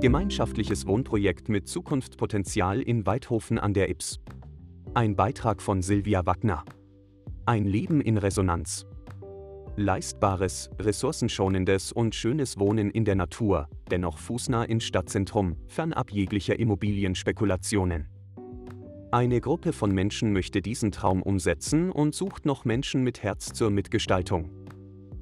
Gemeinschaftliches Wohnprojekt mit Zukunftspotenzial in Weidhofen an der Ips. Ein Beitrag von Silvia Wagner. Ein Leben in Resonanz. Leistbares, ressourcenschonendes und schönes Wohnen in der Natur, dennoch fußnah ins Stadtzentrum, fernab jeglicher Immobilienspekulationen. Eine Gruppe von Menschen möchte diesen Traum umsetzen und sucht noch Menschen mit Herz zur Mitgestaltung.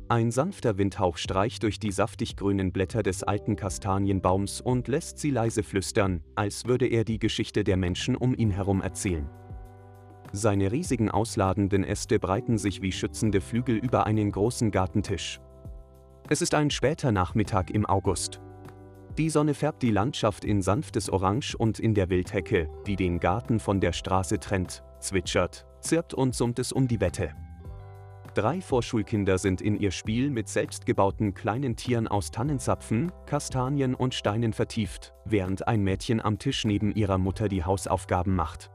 Ein sanfter Windhauch streicht durch die saftig grünen Blätter des alten Kastanienbaums und lässt sie leise flüstern, als würde er die Geschichte der Menschen um ihn herum erzählen. Seine riesigen ausladenden Äste breiten sich wie schützende Flügel über einen großen Gartentisch. Es ist ein später Nachmittag im August. Die Sonne färbt die Landschaft in sanftes Orange und in der Wildhecke, die den Garten von der Straße trennt, zwitschert, zirpt und summt es um die Wette. Drei Vorschulkinder sind in ihr Spiel mit selbstgebauten kleinen Tieren aus Tannenzapfen, Kastanien und Steinen vertieft, während ein Mädchen am Tisch neben ihrer Mutter die Hausaufgaben macht.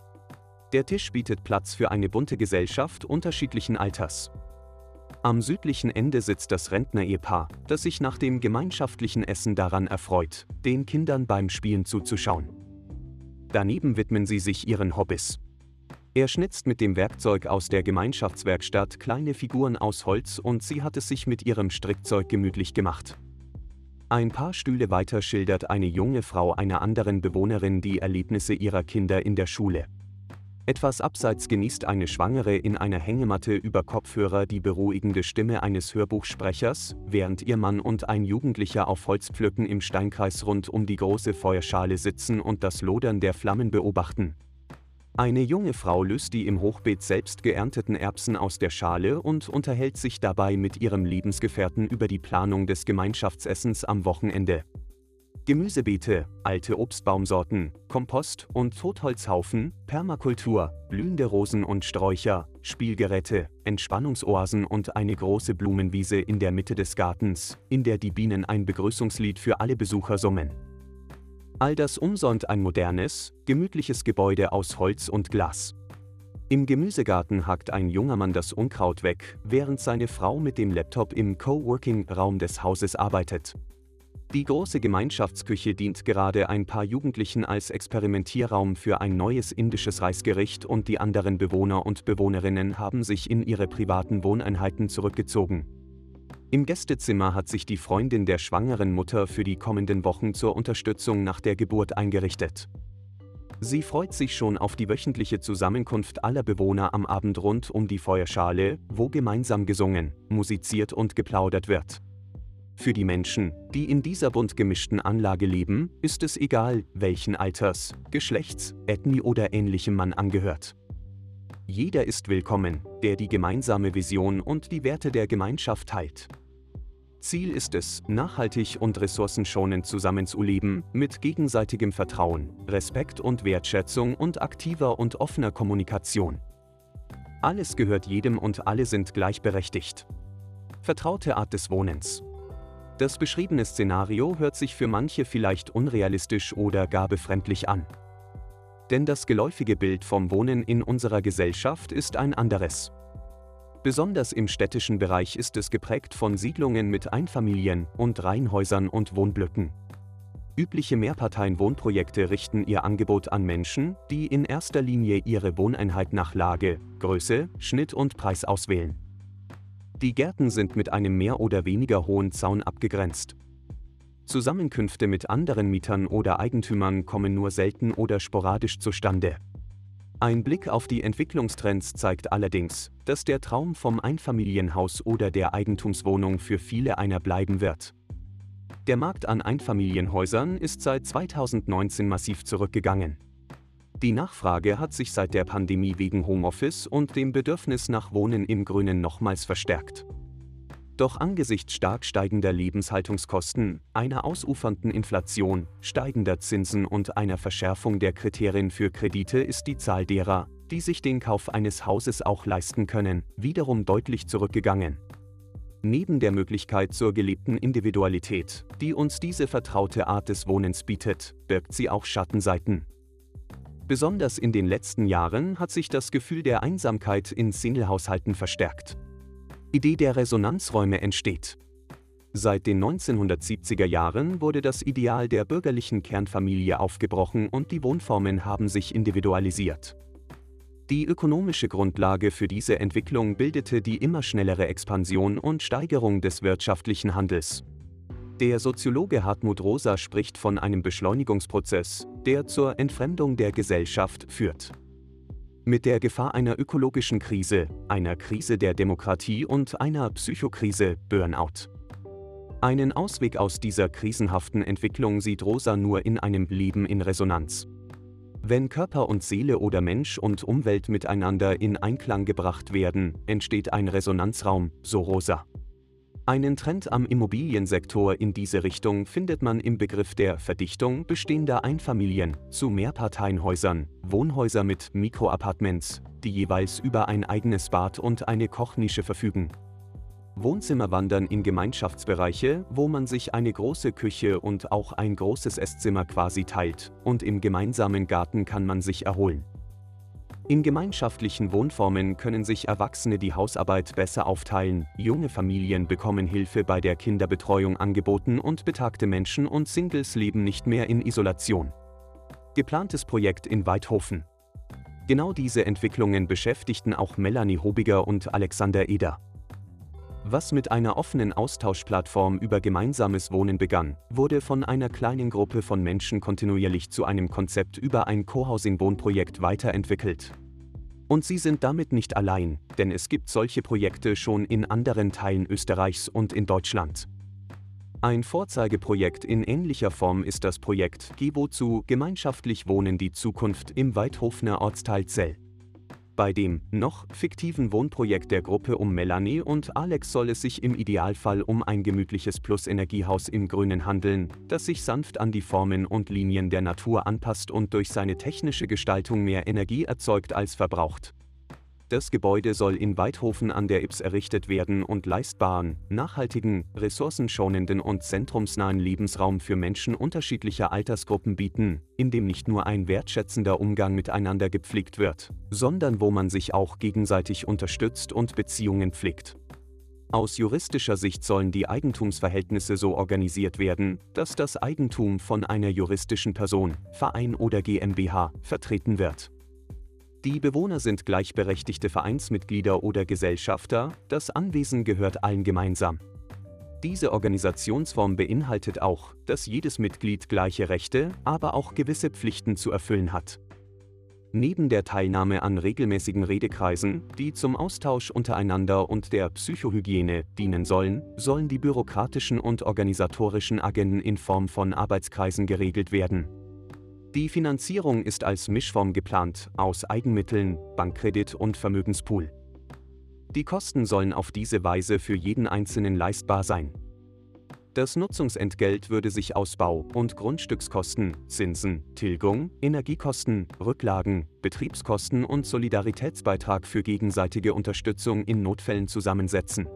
Der Tisch bietet Platz für eine bunte Gesellschaft unterschiedlichen Alters. Am südlichen Ende sitzt das Rentner-Ehepaar, das sich nach dem gemeinschaftlichen Essen daran erfreut, den Kindern beim Spielen zuzuschauen. Daneben widmen sie sich ihren Hobbys. Er schnitzt mit dem Werkzeug aus der Gemeinschaftswerkstatt kleine Figuren aus Holz und sie hat es sich mit ihrem Strickzeug gemütlich gemacht. Ein paar Stühle weiter schildert eine junge Frau einer anderen Bewohnerin die Erlebnisse ihrer Kinder in der Schule. Etwas abseits genießt eine Schwangere in einer Hängematte über Kopfhörer die beruhigende Stimme eines Hörbuchsprechers, während ihr Mann und ein Jugendlicher auf Holzpflücken im Steinkreis rund um die große Feuerschale sitzen und das Lodern der Flammen beobachten. Eine junge Frau löst die im Hochbeet selbst geernteten Erbsen aus der Schale und unterhält sich dabei mit ihrem Lebensgefährten über die Planung des Gemeinschaftsessens am Wochenende. Gemüsebeete, alte Obstbaumsorten, Kompost und Totholzhaufen, Permakultur, blühende Rosen und Sträucher, Spielgeräte, Entspannungsoasen und eine große Blumenwiese in der Mitte des Gartens, in der die Bienen ein Begrüßungslied für alle Besucher summen. All das umsäumt ein modernes, gemütliches Gebäude aus Holz und Glas. Im Gemüsegarten hackt ein junger Mann das Unkraut weg, während seine Frau mit dem Laptop im Coworking-Raum des Hauses arbeitet. Die große Gemeinschaftsküche dient gerade ein paar Jugendlichen als Experimentierraum für ein neues indisches Reisgericht und die anderen Bewohner und Bewohnerinnen haben sich in ihre privaten Wohneinheiten zurückgezogen. Im Gästezimmer hat sich die Freundin der schwangeren Mutter für die kommenden Wochen zur Unterstützung nach der Geburt eingerichtet. Sie freut sich schon auf die wöchentliche Zusammenkunft aller Bewohner am Abend rund um die Feuerschale, wo gemeinsam gesungen, musiziert und geplaudert wird. Für die Menschen, die in dieser bunt gemischten Anlage leben, ist es egal, welchen Alters, Geschlechts, Ethnie oder ähnlichem man angehört. Jeder ist willkommen, der die gemeinsame Vision und die Werte der Gemeinschaft teilt. Ziel ist es, nachhaltig und ressourcenschonend zusammenzuleben, mit gegenseitigem Vertrauen, Respekt und Wertschätzung und aktiver und offener Kommunikation. Alles gehört jedem und alle sind gleichberechtigt. Vertraute Art des Wohnens. Das beschriebene Szenario hört sich für manche vielleicht unrealistisch oder gar befremdlich an. Denn das geläufige Bild vom Wohnen in unserer Gesellschaft ist ein anderes. Besonders im städtischen Bereich ist es geprägt von Siedlungen mit Einfamilien- und Reihenhäusern und Wohnblöcken. Übliche Mehrparteien-Wohnprojekte richten ihr Angebot an Menschen, die in erster Linie ihre Wohneinheit nach Lage, Größe, Schnitt und Preis auswählen. Die Gärten sind mit einem mehr oder weniger hohen Zaun abgegrenzt. Zusammenkünfte mit anderen Mietern oder Eigentümern kommen nur selten oder sporadisch zustande. Ein Blick auf die Entwicklungstrends zeigt allerdings, dass der Traum vom Einfamilienhaus oder der Eigentumswohnung für viele einer bleiben wird. Der Markt an Einfamilienhäusern ist seit 2019 massiv zurückgegangen. Die Nachfrage hat sich seit der Pandemie wegen Homeoffice und dem Bedürfnis nach Wohnen im Grünen nochmals verstärkt. Doch angesichts stark steigender Lebenshaltungskosten, einer ausufernden Inflation, steigender Zinsen und einer Verschärfung der Kriterien für Kredite ist die Zahl derer, die sich den Kauf eines Hauses auch leisten können, wiederum deutlich zurückgegangen. Neben der Möglichkeit zur gelebten Individualität, die uns diese vertraute Art des Wohnens bietet, birgt sie auch Schattenseiten. Besonders in den letzten Jahren hat sich das Gefühl der Einsamkeit in Singlehaushalten verstärkt. Idee der Resonanzräume entsteht. Seit den 1970er Jahren wurde das Ideal der bürgerlichen Kernfamilie aufgebrochen und die Wohnformen haben sich individualisiert. Die ökonomische Grundlage für diese Entwicklung bildete die immer schnellere Expansion und Steigerung des wirtschaftlichen Handels. Der Soziologe Hartmut Rosa spricht von einem Beschleunigungsprozess, der zur Entfremdung der Gesellschaft führt. Mit der Gefahr einer ökologischen Krise, einer Krise der Demokratie und einer Psychokrise Burnout. Einen Ausweg aus dieser krisenhaften Entwicklung sieht Rosa nur in einem Leben in Resonanz. Wenn Körper und Seele oder Mensch und Umwelt miteinander in Einklang gebracht werden, entsteht ein Resonanzraum, so Rosa. Einen Trend am Immobiliensektor in diese Richtung findet man im Begriff der Verdichtung bestehender Einfamilien zu Mehrparteienhäusern, Wohnhäuser mit Mikroappartements, die jeweils über ein eigenes Bad und eine Kochnische verfügen. Wohnzimmer wandern in Gemeinschaftsbereiche, wo man sich eine große Küche und auch ein großes Esszimmer quasi teilt, und im gemeinsamen Garten kann man sich erholen. In gemeinschaftlichen Wohnformen können sich Erwachsene die Hausarbeit besser aufteilen, junge Familien bekommen Hilfe bei der Kinderbetreuung angeboten und betagte Menschen und Singles leben nicht mehr in Isolation. Geplantes Projekt in Weidhofen. Genau diese Entwicklungen beschäftigten auch Melanie Hobiger und Alexander Eder. Was mit einer offenen Austauschplattform über gemeinsames Wohnen begann, wurde von einer kleinen Gruppe von Menschen kontinuierlich zu einem Konzept über ein Co-Housing-Wohnprojekt weiterentwickelt. Und sie sind damit nicht allein, denn es gibt solche Projekte schon in anderen Teilen Österreichs und in Deutschland. Ein Vorzeigeprojekt in ähnlicher Form ist das Projekt Gewo zu Gemeinschaftlich Wohnen die Zukunft im Weidhofener Ortsteil Zell. Bei dem noch fiktiven Wohnprojekt der Gruppe um Melanie und Alex soll es sich im Idealfall um ein gemütliches Plus-Energiehaus im Grünen handeln, das sich sanft an die Formen und Linien der Natur anpasst und durch seine technische Gestaltung mehr Energie erzeugt als verbraucht. Das Gebäude soll in Weidhofen an der Ips errichtet werden und leistbaren, nachhaltigen, ressourcenschonenden und zentrumsnahen Lebensraum für Menschen unterschiedlicher Altersgruppen bieten, in dem nicht nur ein wertschätzender Umgang miteinander gepflegt wird, sondern wo man sich auch gegenseitig unterstützt und Beziehungen pflegt. Aus juristischer Sicht sollen die Eigentumsverhältnisse so organisiert werden, dass das Eigentum von einer juristischen Person, Verein oder GmbH vertreten wird. Die Bewohner sind gleichberechtigte Vereinsmitglieder oder Gesellschafter, das Anwesen gehört allen gemeinsam. Diese Organisationsform beinhaltet auch, dass jedes Mitglied gleiche Rechte, aber auch gewisse Pflichten zu erfüllen hat. Neben der Teilnahme an regelmäßigen Redekreisen, die zum Austausch untereinander und der Psychohygiene dienen sollen, sollen die bürokratischen und organisatorischen Agenden in Form von Arbeitskreisen geregelt werden. Die Finanzierung ist als Mischform geplant, aus Eigenmitteln, Bankkredit und Vermögenspool. Die Kosten sollen auf diese Weise für jeden Einzelnen leistbar sein. Das Nutzungsentgelt würde sich aus Bau- und Grundstückskosten, Zinsen, Tilgung, Energiekosten, Rücklagen, Betriebskosten und Solidaritätsbeitrag für gegenseitige Unterstützung in Notfällen zusammensetzen.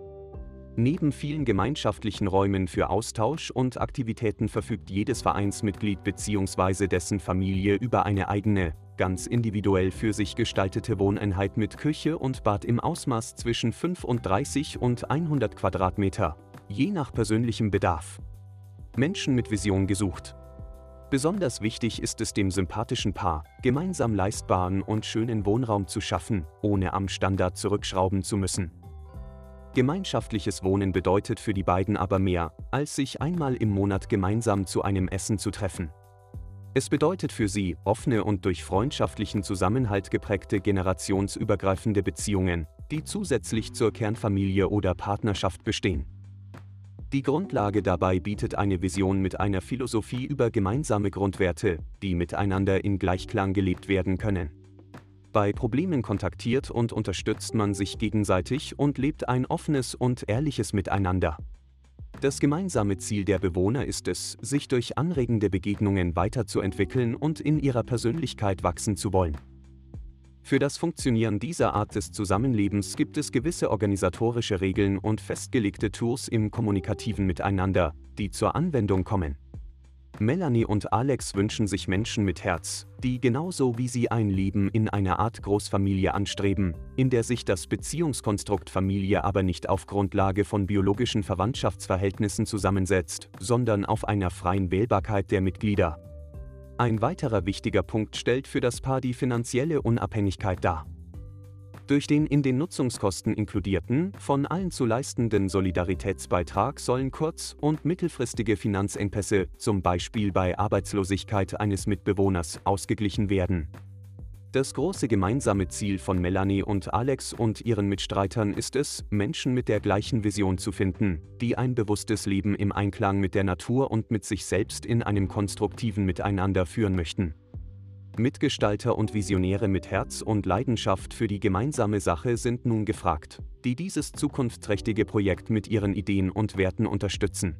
Neben vielen gemeinschaftlichen Räumen für Austausch und Aktivitäten verfügt jedes Vereinsmitglied bzw. dessen Familie über eine eigene, ganz individuell für sich gestaltete Wohneinheit mit Küche und Bad im Ausmaß zwischen 35 und 100 Quadratmeter, je nach persönlichem Bedarf. Menschen mit Vision gesucht. Besonders wichtig ist es dem sympathischen Paar, gemeinsam leistbaren und schönen Wohnraum zu schaffen, ohne am Standard zurückschrauben zu müssen. Gemeinschaftliches Wohnen bedeutet für die beiden aber mehr, als sich einmal im Monat gemeinsam zu einem Essen zu treffen. Es bedeutet für sie offene und durch freundschaftlichen Zusammenhalt geprägte generationsübergreifende Beziehungen, die zusätzlich zur Kernfamilie oder Partnerschaft bestehen. Die Grundlage dabei bietet eine Vision mit einer Philosophie über gemeinsame Grundwerte, die miteinander in Gleichklang gelebt werden können. Bei Problemen kontaktiert und unterstützt man sich gegenseitig und lebt ein offenes und ehrliches Miteinander. Das gemeinsame Ziel der Bewohner ist es, sich durch anregende Begegnungen weiterzuentwickeln und in ihrer Persönlichkeit wachsen zu wollen. Für das Funktionieren dieser Art des Zusammenlebens gibt es gewisse organisatorische Regeln und festgelegte Tools im kommunikativen Miteinander, die zur Anwendung kommen. Melanie und Alex wünschen sich Menschen mit Herz, die genauso wie sie ein Leben in einer Art Großfamilie anstreben, in der sich das Beziehungskonstrukt Familie aber nicht auf Grundlage von biologischen Verwandtschaftsverhältnissen zusammensetzt, sondern auf einer freien Wählbarkeit der Mitglieder. Ein weiterer wichtiger Punkt stellt für das Paar die finanzielle Unabhängigkeit dar. Durch den in den Nutzungskosten inkludierten, von allen zu leistenden Solidaritätsbeitrag sollen kurz- und mittelfristige Finanzengpässe, zum Beispiel bei Arbeitslosigkeit eines Mitbewohners, ausgeglichen werden. Das große gemeinsame Ziel von Melanie und Alex und ihren Mitstreitern ist es, Menschen mit der gleichen Vision zu finden, die ein bewusstes Leben im Einklang mit der Natur und mit sich selbst in einem konstruktiven Miteinander führen möchten. Mitgestalter und Visionäre mit Herz und Leidenschaft für die gemeinsame Sache sind nun gefragt, die dieses zukunftsträchtige Projekt mit ihren Ideen und Werten unterstützen.